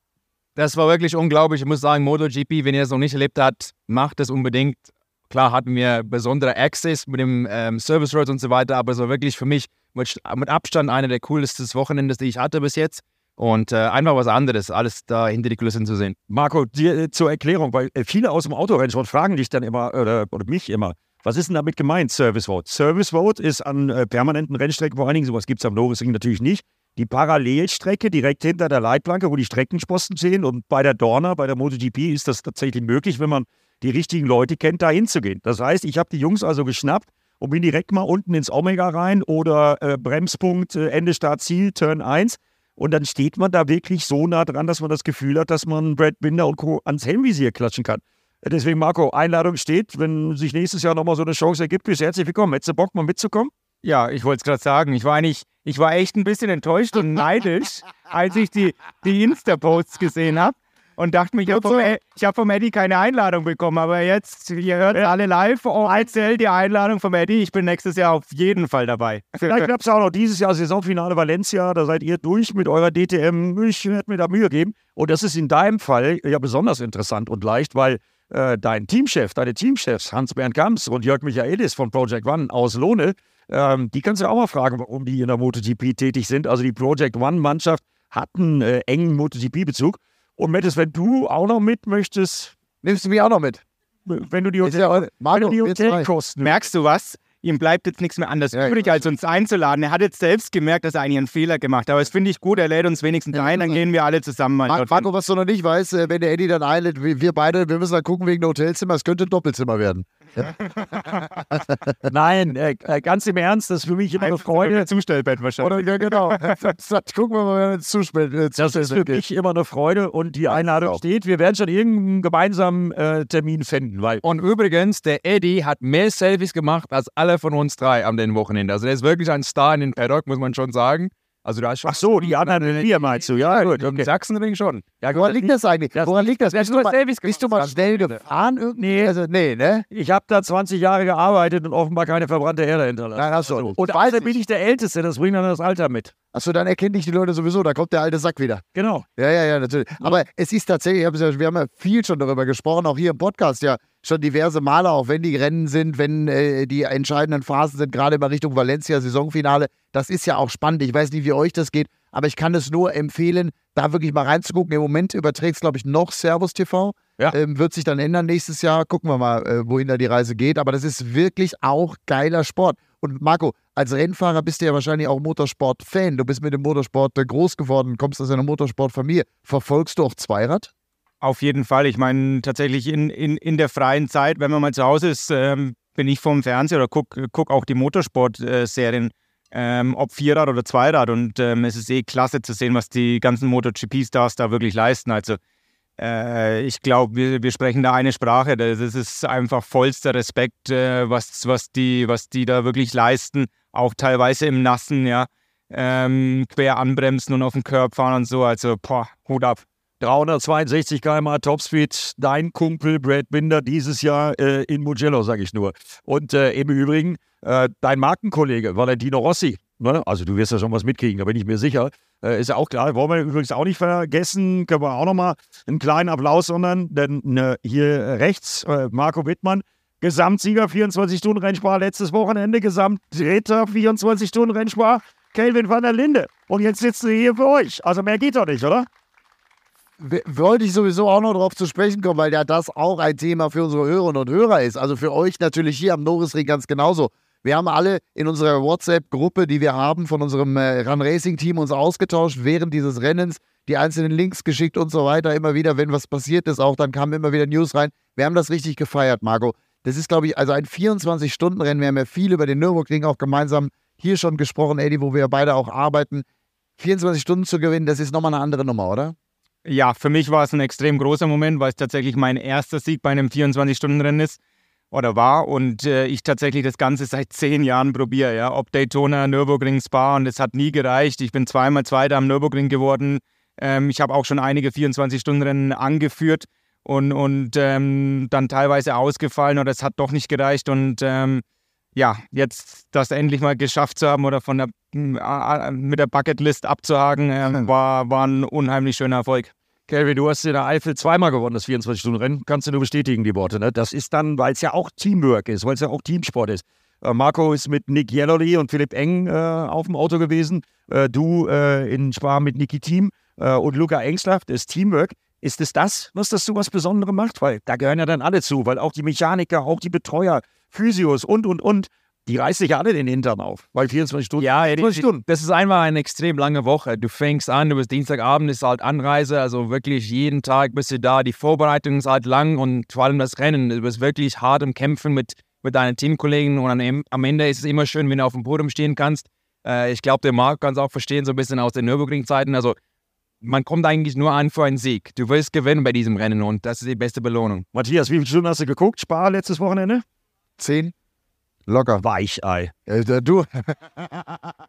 Das war wirklich unglaublich. Ich muss sagen, MotoGP, wenn ihr es noch nicht erlebt habt, macht es unbedingt. Klar hatten wir besondere Access mit dem ähm, Service Road und so weiter, aber es war wirklich für mich mit, mit Abstand einer der coolsten Wochenende, die ich hatte bis jetzt. Und äh, einfach was anderes, alles da hinter die Kulissen zu sehen. Marco, dir äh, zur Erklärung, weil äh, viele aus dem Autorennsport fragen dich dann immer, oder, oder mich immer, was ist denn damit gemeint, Service Vote? Service Vote ist an äh, permanenten Rennstrecken vor allen Dingen, sowas gibt es am Nürburgring natürlich nicht, die Parallelstrecke direkt hinter der Leitplanke, wo die Streckensposten stehen. Und bei der Dorna, bei der MotoGP ist das tatsächlich möglich, wenn man die richtigen Leute kennt, da hinzugehen. Das heißt, ich habe die Jungs also geschnappt und bin direkt mal unten ins Omega rein oder äh, Bremspunkt, äh, Ende Start Ziel, Turn 1. Und dann steht man da wirklich so nah dran, dass man das Gefühl hat, dass man Brad Binder und Co. ans Helmvisier klatschen kann. Deswegen, Marco, Einladung steht. Wenn sich nächstes Jahr nochmal so eine Chance ergibt, bist du herzlich willkommen. Hättest du Bock, mal mitzukommen? Ja, ich wollte es gerade sagen. Ich war eigentlich, ich war echt ein bisschen enttäuscht und neidisch, als ich die, die Insta-Posts gesehen habe und dachte mir, ich habe vom, hab vom Eddie keine Einladung bekommen. Aber jetzt, ihr hört ja. alle live, oh, erzähl die Einladung vom Eddie. Ich bin nächstes Jahr auf jeden Fall dabei. Vielleicht klappt es auch noch dieses Jahr Saisonfinale Valencia. Da seid ihr durch mit eurer DTM. Ich werde mir da Mühe geben. Und das ist in deinem Fall ja besonders interessant und leicht, weil äh, dein Teamchef, deine Teamchefs, Hans-Bernd Kamps und Jörg Michaelis von Project One aus Lohne, ähm, die kannst du auch mal fragen, warum die in der MotoGP tätig sind. Also die Project One-Mannschaft hat einen äh, engen MotoGP-Bezug. Und Mettes, wenn du auch noch mit möchtest. Nimmst du mich auch noch mit? Wenn du die, Hotel, ja, Marco, wenn du die Hotelkosten. Merkst du was? Ihm bleibt jetzt nichts mehr anderes ja, übrig, als uns einzuladen. Er hat jetzt selbst gemerkt, dass er eigentlich einen Fehler gemacht hat. Aber das finde ich gut, er lädt uns wenigstens ein, dann gehen wir alle zusammen mal. Mar Marco, was du noch nicht weißt, äh, wenn der Eddie dann einlädt, wir beide, wir müssen dann gucken wegen der Hotelzimmer, es könnte ein Doppelzimmer werden. Nein, äh, äh, ganz im Ernst, das ist für mich immer eine Freude. Zustellbett wahrscheinlich. Oder, ja, genau. gucken wir mal, wer uns zustellt. Äh, das ist für mich immer eine Freude und die Einladung steht. Wir werden schon irgendeinen gemeinsamen äh, Termin finden. Weil und übrigens, der Eddie hat mehr Selfies gemacht als alle von uns drei am den Wochenende. Also der ist wirklich ein Star in den Paddock, muss man schon sagen. Also da ist schon Ach so, die anderen vier meinst du, ja gut. Okay. Sachsenring schon. Ja, woran liegt das eigentlich? Das woran liegt das? Bist du, mal, bist du mal schnell gefahren irgendwie? Nee, also, nee, ne? Ich habe da 20 Jahre gearbeitet und offenbar keine verbrannte Erde hinterlassen. Nein, hast du. Also, und außerdem bin ich der Älteste, das bringt dann das Alter mit. Achso, dann erkennen dich die Leute sowieso, da kommt der alte Sack wieder. Genau. Ja, ja, ja, natürlich. Aber es ist tatsächlich, wir haben ja viel schon darüber gesprochen, auch hier im Podcast ja schon diverse Male, auch wenn die Rennen sind, wenn äh, die entscheidenden Phasen sind, gerade immer Richtung Valencia Saisonfinale. Das ist ja auch spannend. Ich weiß nicht, wie euch das geht, aber ich kann es nur empfehlen, da wirklich mal reinzugucken. Im Moment überträgt es, glaube ich, noch Servus TV. Ja. Ähm, wird sich dann ändern nächstes Jahr. Gucken wir mal, äh, wohin da die Reise geht. Aber das ist wirklich auch geiler Sport. Und Marco, als Rennfahrer bist du ja wahrscheinlich auch Motorsport-Fan. Du bist mit dem Motorsport groß geworden, kommst aus einer Motorsportfamilie. Verfolgst du auch Zweirad? Auf jeden Fall. Ich meine, tatsächlich in, in, in der freien Zeit, wenn man mal zu Hause ist, ähm, bin ich vorm Fernseher oder gucke guck auch die Motorsport-Serien, ähm, ob Vierrad oder Zweirad. Und ähm, es ist eh klasse zu sehen, was die ganzen MotoGP-Stars da wirklich leisten. Also äh, ich glaube, wir, wir sprechen da eine Sprache. Das ist einfach vollster Respekt, äh, was, was, die, was die da wirklich leisten. Auch teilweise im Nassen, ja. Ähm, quer anbremsen und auf den Körper fahren und so. Also, boah, Hut ab. 362 km Topspeed, dein Kumpel Brad Binder dieses Jahr äh, in Mugello, sage ich nur. Und äh, im Übrigen äh, dein Markenkollege Valentino Rossi. Also du wirst ja schon was mitkriegen, da bin ich mir sicher. Äh, ist ja auch klar, wollen wir übrigens auch nicht vergessen, können wir auch nochmal einen kleinen Applaus sondern denn ne, hier rechts äh, Marco Wittmann, Gesamtsieger 24-Stunden-Rennspar letztes Wochenende, Gesamtdritter 24-Stunden-Rennspar, Kelvin van der Linde. Und jetzt sitzen wir hier für euch. Also mehr geht doch nicht, oder? wollte ich sowieso auch noch darauf zu sprechen kommen, weil ja das auch ein Thema für unsere Hörerinnen und Hörer ist. Also für euch natürlich hier am Norrisring ganz genauso. Wir haben alle in unserer WhatsApp-Gruppe, die wir haben von unserem äh, Run Racing Team, uns ausgetauscht während dieses Rennens, die einzelnen Links geschickt und so weiter. Immer wieder, wenn was passiert ist, auch dann kamen immer wieder News rein. Wir haben das richtig gefeiert, Marco. Das ist, glaube ich, also ein 24-Stunden-Rennen. Wir haben ja viel über den Nürburgring auch gemeinsam hier schon gesprochen, Eddie, wo wir beide auch arbeiten. 24 Stunden zu gewinnen, das ist nochmal eine andere Nummer, oder? Ja, für mich war es ein extrem großer Moment, weil es tatsächlich mein erster Sieg bei einem 24-Stunden-Rennen ist oder war und äh, ich tatsächlich das Ganze seit zehn Jahren probiere. Ja? Ob Daytona, Nürburgring, Spa und es hat nie gereicht. Ich bin zweimal Zweiter am Nürburgring geworden. Ähm, ich habe auch schon einige 24-Stunden-Rennen angeführt und, und ähm, dann teilweise ausgefallen oder es hat doch nicht gereicht und ähm, ja, jetzt das endlich mal geschafft zu haben oder von der, mit der Bucketlist abzuhaken, äh, war, war ein unheimlich schöner Erfolg. Kelvin, du hast in der Eifel zweimal gewonnen, das 24-Stunden-Rennen. Kannst du nur bestätigen, die Worte. Ne? Das ist dann, weil es ja auch Teamwork ist, weil es ja auch Teamsport ist. Äh, Marco ist mit Nick Jellerly und Philipp Eng äh, auf dem Auto gewesen. Äh, du äh, in Spa mit Niki Team äh, und Luca Engslaff, das Teamwork. Ist es das, was das so was Besonderes macht? Weil da gehören ja dann alle zu, weil auch die Mechaniker, auch die Betreuer, Physios und, und, und, die reißen sich alle den Hintern auf. Weil 24 Stunden. Ja, 24 Stunden. das ist einfach eine extrem lange Woche. Du fängst an, du bist Dienstagabend, ist halt Anreise, also wirklich jeden Tag bist du da. Die Vorbereitung ist halt lang und vor allem das Rennen. Du bist wirklich hart im Kämpfen mit, mit deinen Teamkollegen und am, Ende ist es immer schön, wenn du auf dem Podium stehen kannst. Äh, ich glaube, der Marc kann es auch verstehen, so ein bisschen aus den Nürburgring-Zeiten. Also man kommt eigentlich nur an für einen Sieg. Du willst gewinnen bei diesem Rennen und das ist die beste Belohnung. Matthias, wie viele Stunden hast du geguckt? Spa letztes Wochenende? Zehn? Locker. Weichei. Äh, du,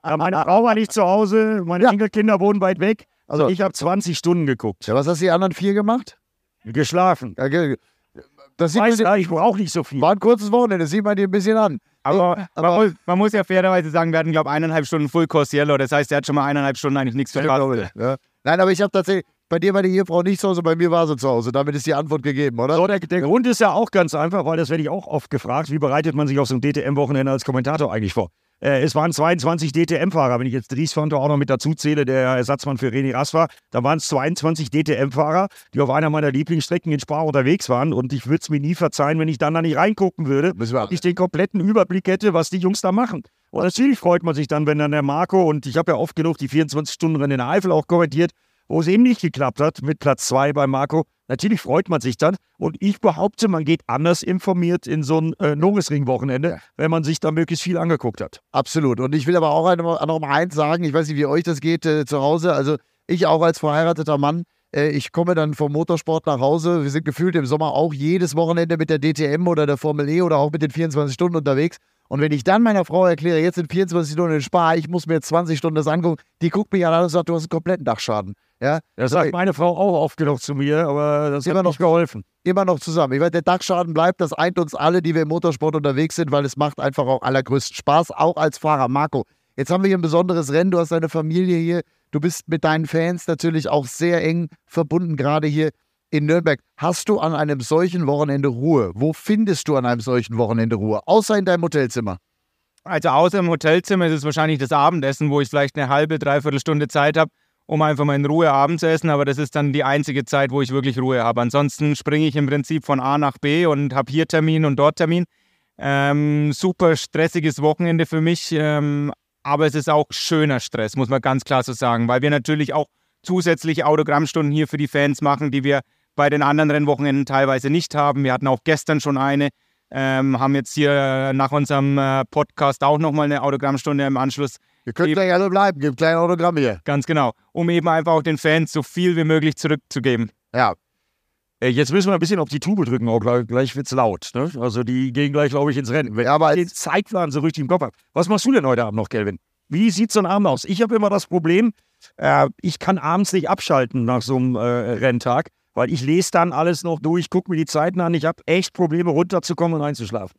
Ja, meine Frau war nicht zu Hause, meine Ja. Enkelkinder wohnen weit weg. Also So. ich habe 20 Stunden geguckt. ja, was hast die anderen vier gemacht? Geschlafen. Das sieht man, Weiß, ja, ich brauche nicht so viel. war ein kurzes Wochenende, das sieht man dir ein bisschen an. Aber, man, muss, man muss ja fairerweise sagen, wir hatten, glaube ich, eineinhalb Stunden Full Course Yellow. Das heißt, er hat schon mal eineinhalb Stunden eigentlich nichts verpasst. Ja. Nein, aber ich habe tatsächlich, bei dir war die Ehefrau nicht zu Hause, bei mir war sie zu Hause. Damit ist die Antwort gegeben, oder? So, der, der Grund ist ja auch ganz einfach, weil das werde ich auch oft gefragt. Wie bereitet man sich auf so ein DTM-Wochenende als Kommentator eigentlich vor? Äh, es waren 22 DTM-Fahrer. Wenn ich jetzt Dries Fonto auch noch mit dazu zähle, der Ersatzmann für René Rast war, dann waren es 22 DTM-Fahrer, die auf einer meiner Lieblingsstrecken in Spa unterwegs waren. Und ich würde es mir nie verzeihen, wenn ich dann da nicht reingucken würde, und ich den kompletten Überblick hätte, was die Jungs da machen. Und natürlich freut man sich dann, wenn dann der Marco, und ich habe ja oft genug die 24-Stunden-Rennen in der Eifel auch kommentiert, wo es eben nicht geklappt hat, mit Platz 2 bei Marco. Natürlich freut man sich dann. Und ich behaupte, man geht anders informiert in so ein äh, Norrisring-Wochenende, wenn man sich da möglichst viel angeguckt hat. Absolut. Und ich will aber auch noch noch mal eins sagen, ich weiß nicht, wie euch das geht äh, zu Hause. Also ich auch als verheirateter Mann, äh, ich komme dann vom Motorsport nach Hause. Wir sind gefühlt im Sommer auch jedes Wochenende mit der DTM oder der Formel E oder auch mit den 24 Stunden unterwegs. Und wenn ich dann meiner Frau erkläre, jetzt sind 24 Stunden in Spa, ich muss mir jetzt 20 Stunden das angucken, die guckt mich an und sagt, du hast einen kompletten Dachschaden. Ja, Das sagt meine Frau auch oft genug zu mir, aber das Immer hat noch- noch geholfen. immer noch zusammen. Ich weiß, der Dachschaden bleibt, das eint uns alle, die wir im Motorsport unterwegs sind, weil es macht einfach auch allergrößten Spaß, auch als Fahrer. Marco, jetzt haben wir hier ein besonderes Rennen, du hast deine Familie hier, du bist mit deinen Fans natürlich auch sehr eng verbunden, gerade hier in Nürnberg. Hast du an einem solchen Wochenende Ruhe? Wo findest du an einem solchen Wochenende Ruhe? Außer in deinem Hotelzimmer. Also außer im Hotelzimmer ist es wahrscheinlich das Abendessen, wo ich vielleicht eine halbe, dreiviertel Stunde Zeit habe, um einfach mal in Ruhe Abend zu essen. Aber das ist dann die einzige Zeit, wo ich wirklich Ruhe habe. Ansonsten springe ich im Prinzip von A nach B und habe hier Termin und dort Termin. Ähm, super stressiges Wochenende für mich, ähm, aber es ist auch schöner Stress, muss man ganz klar so sagen, weil wir natürlich auch zusätzliche Autogrammstunden hier für die Fans machen, die wir bei den anderen Rennwochenenden teilweise nicht haben. Wir hatten auch gestern schon eine. Ähm, haben jetzt hier nach unserem äh, Podcast auch nochmal eine Autogrammstunde im Anschluss. Ihr könnt Eben. gleich alle bleiben, gibt kleine Autogramme hier. Ganz genau. Um eben einfach auch den Fans so viel wie möglich zurückzugeben. Ja, Äh, Jetzt müssen wir ein bisschen auf die Tube drücken, auch gleich, gleich wird's laut. Ne? Also die gehen gleich, glaube ich, ins Rennen. Wenn Ja, aber ich den Zeitplan so richtig im Kopf habe. Was machst du denn heute Abend noch, Kelvin? Wie sieht so ein Abend aus? Ich habe immer das Problem, äh, ich kann abends nicht abschalten nach so einem äh, Renntag, weil ich lese dann alles noch durch, gucke mir die Zeiten an. Ich habe echt Probleme, runterzukommen und einzuschlafen.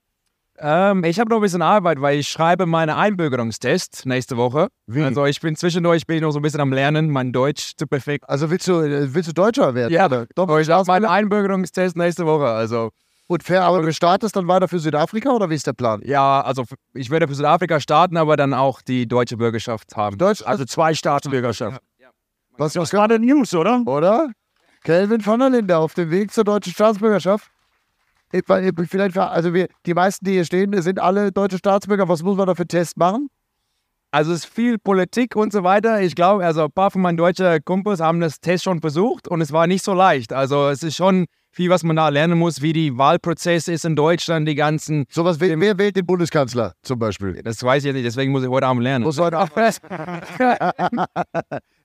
Ähm, ich habe noch ein bisschen Arbeit, weil ich schreibe meinen Einbürgerungstest nächste Woche. Wie? Also ich bin zwischendurch bin ich noch so ein bisschen am Lernen, mein Deutsch zu perfekt. also willst du, äh, willst du Deutscher werden? Ja, Doch, ich habe meinen Einbürgerungstest nächste Woche. Also Gut, fair, aber du startest dann weiter für Südafrika oder wie ist der Plan? ja, also ich werde für Südafrika starten, aber dann auch die deutsche Bürgerschaft haben. Deutsch, Also zwei Staatsbürgerschaften. was, Das ist gerade News, oder? oder? Kelvin von der Linde auf dem Weg zur deutschen Staatsbürgerschaft. Ich- weil- Vielleicht, also wir, die meisten, die hier stehen, sind alle deutsche Staatsbürger. Was muss man da für Tests machen? Also es ist viel Politik und so weiter. Ich glaube, also ein paar von meinen deutschen Kumpels haben das Test schon versucht und es war nicht so leicht. Also es ist schon viel, was man da lernen muss, wie die Wahlprozess ist in Deutschland, die ganzen. Sowas, wer, wer wählt den Bundeskanzler zum Beispiel? Das weiß ich jetzt nicht, deswegen muss ich heute Abend lernen. Muss heute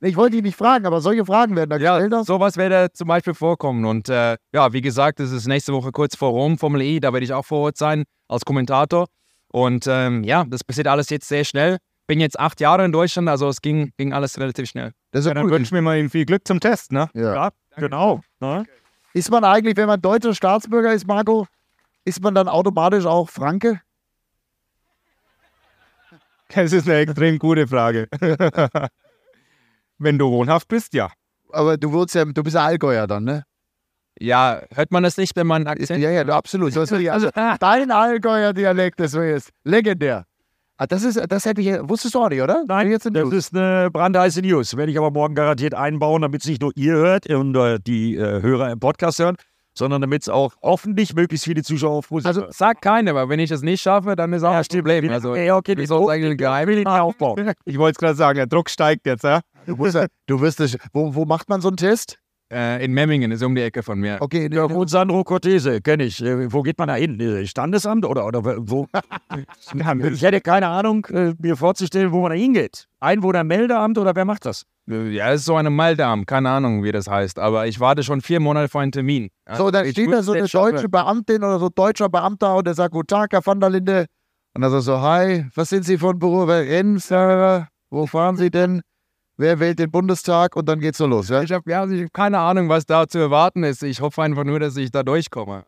ich wollte dich nicht fragen, aber solche Fragen werden da gestellt. Ja, sowas werde zum Beispiel vorkommen. Und äh, ja, wie gesagt, das ist nächste Woche kurz vor Rom, Formel E, da werde ich auch vor Ort sein als Kommentator. Und ähm, ja, das passiert alles jetzt sehr schnell. Bin jetzt acht Jahre in Deutschland, also es ging, ging alles relativ schnell. Das ist Ja, ja dann gut. wünschen wir mal Ihnen viel Glück zum Test, ne? Ja. Ja, genau. Ne? Ist man eigentlich, wenn man deutscher Staatsbürger ist, Marco, ist man dann automatisch auch Franke? Das ist eine extrem gute Frage. Wenn du wohnhaft bist, ja. Aber du wohnst ja, du bist ja Allgäuer dann, ne? Ja, hört man das nicht, wenn man einen Akzent Ja, ja, absolut. So ist es. also, dein Allgäuer Dialekt, das wäre jetzt legendär. Ah, das ist, das hätte ich, wusstest du auch nicht, oder? Nein, jetzt das News. ist eine brandheiße News. Werde ich aber morgen garantiert einbauen, damit es nicht nur ihr hört und äh, die äh, Hörer im Podcast hören, sondern damit es auch hoffentlich möglichst viele Zuschauer auf Musik Also sagt keiner, aber wenn ich das nicht schaffe, dann ist auch ein Problem. Also, ja, okay, wieso ist eigentlich Geheim? ich aufbauen. Ich wollte es gerade sagen, der Druck steigt jetzt, ja? Du ja- du wirst es. Wo, wo macht man so einen Test? Äh, in Memmingen ist um die Ecke von mir. Okay, Ja, gut, Sandro Cortese, kenne ich. Äh, Wo geht man da hin? Äh, Standesamt oder, oder wo? ich hätte keine Ahnung, äh, mir vorzustellen, wo man da hingeht. Einwohnermeldeamt oder wer macht das? Äh, Ja, es ist so eine Maldarm, keine Ahnung, wie das heißt. Aber ich warte schon vier Monate vor einem Termin. So, dann Ich steht da so eine deutsche Beamtin oder so ein deutscher Beamter und der sagt, Guten Tag, Herr van der Linde. Und dann sagt so, hi, was sind Sie von Büro? Wer rennen, Sir? Wo fahren Sie denn? Wer wählt den Bundestag? Und dann geht's so los. Ja? Ich habe ja, also ich hab keine Ahnung, was da zu erwarten ist. Ich hoffe einfach nur, dass ich da durchkomme.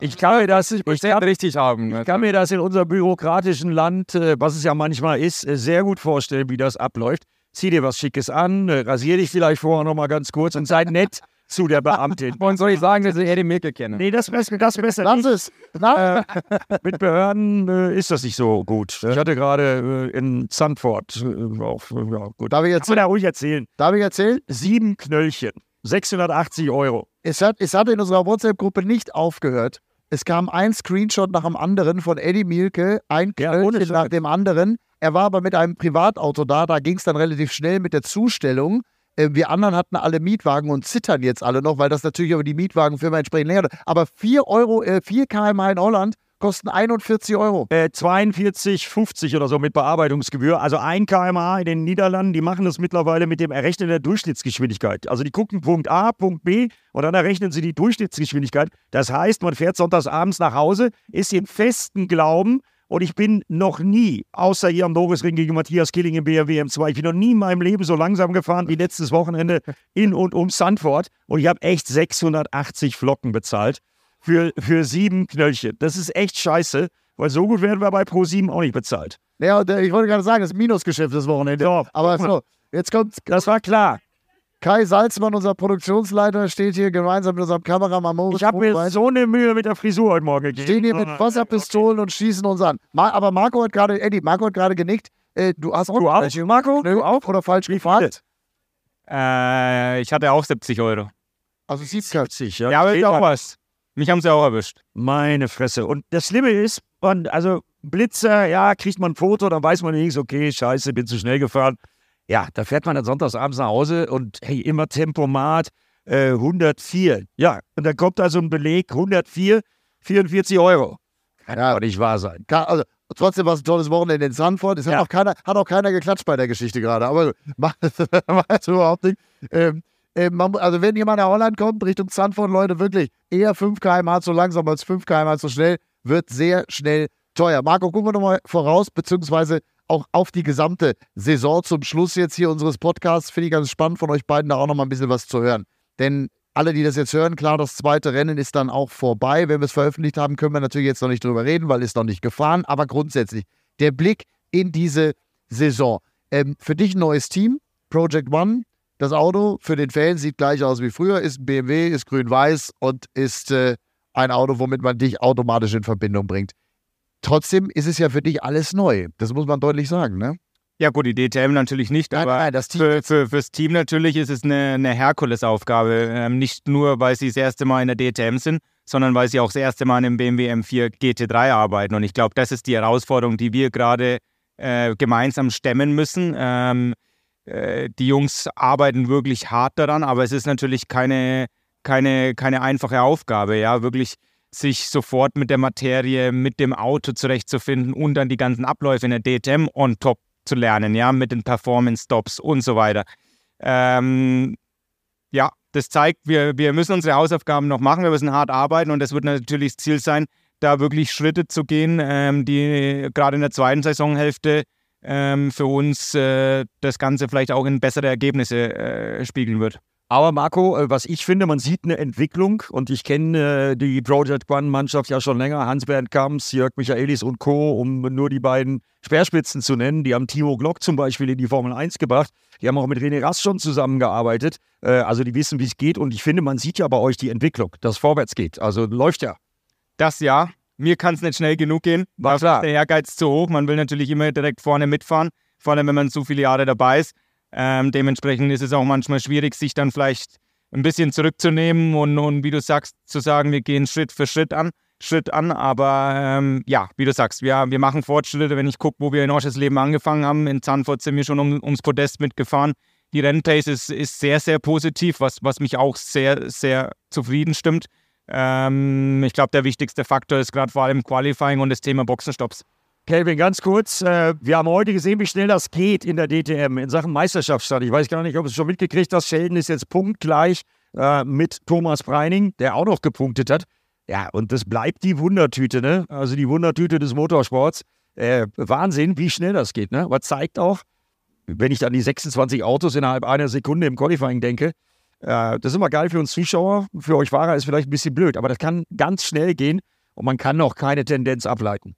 Ich kann mir das, ich, Ich es richtig haben. Ich kann mir das in unserem bürokratischen Land, äh, was es ja manchmal ist, äh, sehr gut vorstellen, wie das abläuft. Zieh dir was Schickes an, äh, rasier dich vielleicht vorher noch mal ganz kurz und sei nett zu der Beamtin. Und soll ich sagen, dass ich Eddie Milke kenne? Nee, das besser, das besser. Lass es. Na? Mit Behörden äh, ist das nicht so gut. Ich hatte gerade äh, in Zandvoort äh, auch, äh, ja, gut. Darf ich man da ruhig erzählen. darf ich erzählen? Sieben Knöllchen, 680 Euro. Es hat, es hat in unserer WhatsApp-Gruppe nicht aufgehört. Es kam ein Screenshot nach dem anderen von Eddie Mielke, ein Ja, Knöllchen nach Scheiß. dem anderen. Er war aber mit einem Privatauto da, da ging es dann relativ schnell mit der Zustellung. Äh, Wir anderen hatten alle Mietwagen und zittern jetzt alle noch, weil das natürlich über die Mietwagenfirma entsprechend länger. Aber 4 Euro, äh, 4 km in Holland kosten 41 Euro. Äh, 42,50 oder so mit Bearbeitungsgebühr. Also 1 km/h in den Niederlanden, die machen das mittlerweile mit dem Errechnen der Durchschnittsgeschwindigkeit. Also die gucken Punkt A, Punkt B und dann errechnen sie die Durchschnittsgeschwindigkeit. Das heißt, man fährt sonntags abends nach Hause, ist im festen Glauben, und ich bin noch nie, außer hier am Dorisring gegen Matthias Killing im BMW M2, ich bin noch nie in meinem Leben so langsam gefahren wie letztes Wochenende in und um Sandford. Und ich habe echt 680 Flocken bezahlt für, für sieben Knöllchen. Das ist echt scheiße, weil so gut werden wir bei Pro7 auch nicht bezahlt. Ja, und, ich wollte gerade sagen, das Minusgeschäft das Wochenende. Ja. Aber so, jetzt kommt Das war klar. Kai Salzmann, unser Produktionsleiter, steht hier gemeinsam mit unserem Kameramann Moritz Ich habe mir so eine Mühe mit der Frisur heute Morgen gegeben. stehen hier mit Wasserpistolen und schießen uns an. Ma aber Marco hat gerade, Eddie, Marco hat gerade genickt. Äh, du hast auch, Du auch, Marco? Du auch? oder falsch gefragt. Äh, ich hatte auch 70 Euro. Also sieht's kein. 70, Ja, aber ist Steht auch was. Mich haben sie auch erwischt. Meine Fresse. Und das Schlimme ist, man, also Blitzer, ja, kriegt man ein Foto, dann weiß man nichts, okay, scheiße, bin zu schnell gefahren. Ja, da fährt man dann sonntags abends nach Hause und hey, immer Tempomat äh, 104. Ja, und dann kommt da so ein Beleg, 104, 44 Euro. Kann Ja. doch nicht wahr sein. Ka- Also, trotzdem war es ein tolles Wochenende in Sanford. Es hat, Ja. auch keiner, hat auch keiner geklatscht bei der Geschichte gerade. Aber macht macht überhaupt nicht. Ähm, ähm, man, also, wenn jemand nach Holland kommt, Richtung Sanford, Leute, wirklich eher 5 km/h zu langsam als 5 km/h zu schnell, wird sehr schnell teuer. Marco, gucken wir nochmal voraus, beziehungsweise auch auf die gesamte Saison zum Schluss jetzt hier unseres Podcasts. Finde ich ganz spannend von euch beiden da auch nochmal ein bisschen was zu hören. Denn alle, die das jetzt hören, klar, das zweite Rennen ist dann auch vorbei. Wenn wir es veröffentlicht haben, können wir natürlich jetzt noch nicht drüber reden, weil ist noch nicht gefahren. Aber grundsätzlich, der Blick in diese Saison. Ähm, für dich ein neues Team, Project One. Das Auto für den Fan sieht gleich aus wie früher, ist ein BMW, ist grün-weiß und ist äh, ein Auto, womit man dich automatisch in Verbindung bringt. Trotzdem ist es ja für dich alles neu. Das muss man deutlich sagen, ne? Ja gut, die DTM natürlich nicht, Nein, aber nein, das Team. für, für, fürs Team natürlich ist es eine, eine Herkulesaufgabe. Ähm, nicht nur, weil sie das erste Mal in der DTM sind, sondern weil sie auch das erste Mal in einem BMW M4 GT3 arbeiten. Und ich glaube, das ist die Herausforderung, die wir gerade äh, gemeinsam stemmen müssen. Ähm, äh, die Jungs arbeiten wirklich hart daran, aber es ist natürlich keine, keine, keine einfache Aufgabe, ja, wirklich sich sofort mit der Materie, mit dem Auto zurechtzufinden und dann die ganzen Abläufe in der DTM on top zu lernen, ja, mit den Performance-Stops und so weiter. Ähm, ja, das zeigt, wir, wir müssen unsere Hausaufgaben noch machen, wir müssen hart arbeiten und das wird natürlich das Ziel sein, da wirklich Schritte zu gehen, ähm, die gerade in der zweiten Saisonhälfte ähm, für uns äh, das Ganze vielleicht auch in bessere Ergebnisse äh, spiegeln wird. Aber Marco, äh, was ich finde, man sieht eine Entwicklung und ich kenne äh, die Project One-Mannschaft ja schon länger. Hans-Bernd Kamps, Jörg Michaelis und Co., um nur die beiden Speerspitzen zu nennen. Die haben Timo Glock zum Beispiel in die Formel 1 gebracht. Die haben auch mit René Rast schon zusammengearbeitet. Äh, also die wissen, wie es geht. Und ich finde, man sieht ja bei euch die Entwicklung, dass vorwärts geht. Also läuft ja. Das ja. Mir kann es nicht schnell genug gehen. War klar. Der Ehrgeiz zu hoch. Man will natürlich immer direkt vorne mitfahren, vor allem wenn man so viele Jahre dabei ist. Ähm, dementsprechend ist es auch manchmal schwierig, sich dann vielleicht ein bisschen zurückzunehmen und, und wie du sagst, zu sagen, wir gehen Schritt für Schritt an. Schritt an, aber ähm, ja, wie du sagst, wir, wir machen Fortschritte. Wenn ich gucke, wo wir in Leben angefangen haben, in Zandvoort sind wir schon um, ums Podest mitgefahren. Die Rennpace ist, ist sehr, sehr positiv, was, was mich auch sehr, sehr zufrieden stimmt. Ähm, ich glaube, der wichtigste Faktor ist gerade vor allem Qualifying und das Thema Boxenstopps. Kelvin, ganz kurz. Äh, wir haben heute gesehen, wie schnell das geht in der DTM in Sachen Meisterschaftsstand. Ich weiß gar nicht, ob es schon mitgekriegt hast. Sheldon ist jetzt punktgleich äh, mit Thomas Breining, der auch noch gepunktet hat. Ja, und das bleibt die Wundertüte, ne? Also die Wundertüte des Motorsports. Äh, Wahnsinn, wie schnell das geht, ne? Aber zeigt auch, wenn ich an die 26 Autos innerhalb einer Sekunde im Qualifying denke, äh, das ist immer geil für uns Zuschauer. Für euch Fahrer ist vielleicht ein bisschen blöd, aber das kann ganz schnell gehen und man kann noch keine Tendenz ableiten.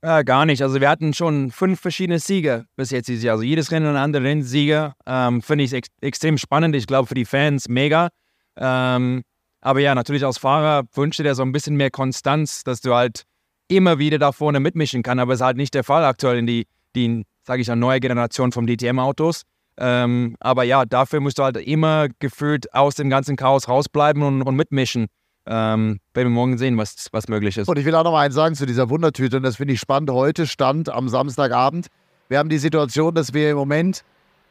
Äh, gar nicht. Also wir hatten schon fünf verschiedene Sieger bis jetzt dieses Jahr. Also jedes Rennen ein anderer Rennsieger. Ähm, Finde ich ex extrem spannend. Ich glaube für die Fans mega. Ähm, aber ja, natürlich als Fahrer wünsche dir so ein bisschen mehr Konstanz, dass du halt immer wieder da vorne mitmischen kannst. Aber ist halt nicht der Fall aktuell in die, die sage ich ja, neue Generation vom DTM-Autos. Ähm, aber ja, dafür musst du halt immer gefühlt aus dem ganzen Chaos rausbleiben und, und mitmischen. Ähm, werden wir morgen sehen, was, was möglich ist. Und ich will auch noch mal eins sagen zu dieser Wundertüte, und das finde ich spannend. Heute stand am Samstagabend, wir haben die Situation, dass wir im Moment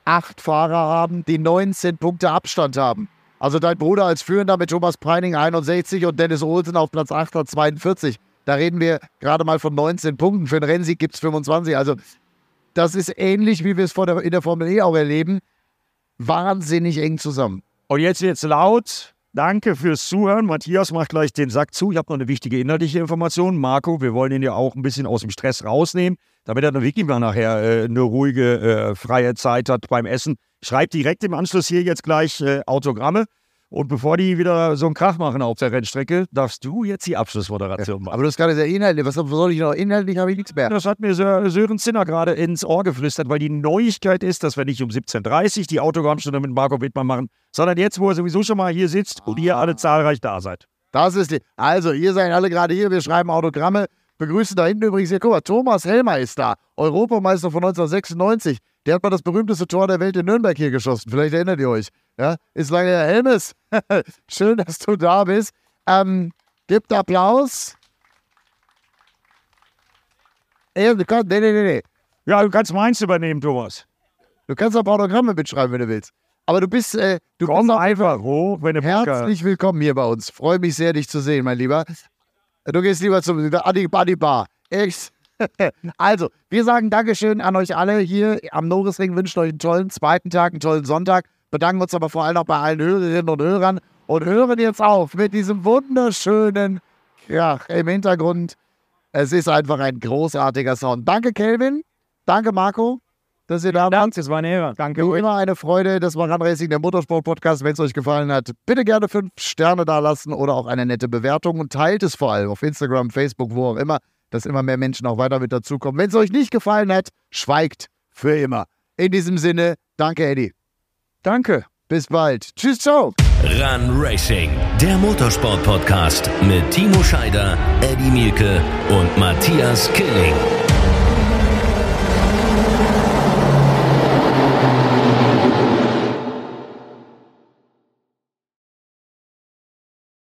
acht Fahrer haben, die 19 Punkte Abstand haben. Also dein Bruder als Führender mit Thomas Preining 61 und Dennis Olsen auf Platz 8 hat 42. Da reden wir gerade mal von 19 Punkten. Für einen Rennsieg gibt es 25. Also das ist ähnlich, wie wir es in der Formel E auch erleben. Wahnsinnig eng zusammen. Und jetzt wird's laut. Danke fürs Zuhören. Matthias macht gleich den Sack zu. Ich habe noch eine wichtige inhaltliche Information. Marco, wir wollen ihn ja auch ein bisschen aus dem Stress rausnehmen, damit er dann wirklich mal nachher äh, eine ruhige, äh, freie Zeit hat beim Essen. Schreibt direkt im Anschluss hier jetzt gleich äh, Autogramme. Und bevor die wieder so einen Krach machen auf der Rennstrecke, darfst du jetzt die Abschlussmoderation machen. Aber du hast gerade sehr inhaltlich. Was soll ich noch? Inhaltlich habe ich nichts mehr. Das hat mir Sören Zinner gerade ins Ohr geflüstert, weil die Neuigkeit ist, dass wir nicht um 17.30 Uhr die Autogrammstunde mit Marco Wittmann machen, sondern jetzt, wo er sowieso schon mal hier sitzt und ihr alle zahlreich da seid. Das ist die. Also, ihr seid alle gerade hier. Wir schreiben Autogramme. Begrüßen da hinten übrigens hier. Guck mal, Thomas Helmer ist da. Europameister von 1996. Der hat mal das berühmteste Tor der Welt in Nürnberg hier geschossen. Vielleicht erinnert ihr euch. Ja, ist lange her. Helmes, schön, dass du da bist. Ähm, gibt Applaus. Ey, du kannst, nee, nee, nee, nee. Ja, du kannst meins übernehmen, Thomas. Du kannst auch Autogramme mitschreiben, wenn du willst. Aber du bist, äh, du Komm bist einfach hoch, wenn du herzlich willkommen hier bei uns. Freue mich sehr, dich zu sehen, mein Lieber. Du gehst lieber zum Adi, Adi Bar. Echt? also, wir sagen Dankeschön an euch alle hier am Norisring, wünschen euch einen tollen zweiten Tag, einen tollen Sonntag bedanken uns aber vor allem auch bei allen Hörerinnen und Hörern und hören jetzt auf mit diesem wunderschönen Krach im Hintergrund. Es ist einfach ein großartiger Sound. Danke, Kelvin. Danke, Marco, dass ihr da wart. Danke, es war eine Ehre. Danke. Du, immer eine Freude. Das war Racing, der Motorsport-Podcast. Wenn es euch gefallen hat, bitte gerne fünf Sterne da lassen oder auch eine nette Bewertung und teilt es vor allem auf Instagram, Facebook, wo auch immer, dass immer mehr Menschen auch weiter mit dazukommen. Wenn es euch nicht gefallen hat, schweigt für immer. In diesem Sinne, danke, Eddie. Danke. Bis bald. Tschüss, ciao. Run Racing, der Motorsport-Podcast mit Timo Scheider, Eddie Mielke und Matthias Killing.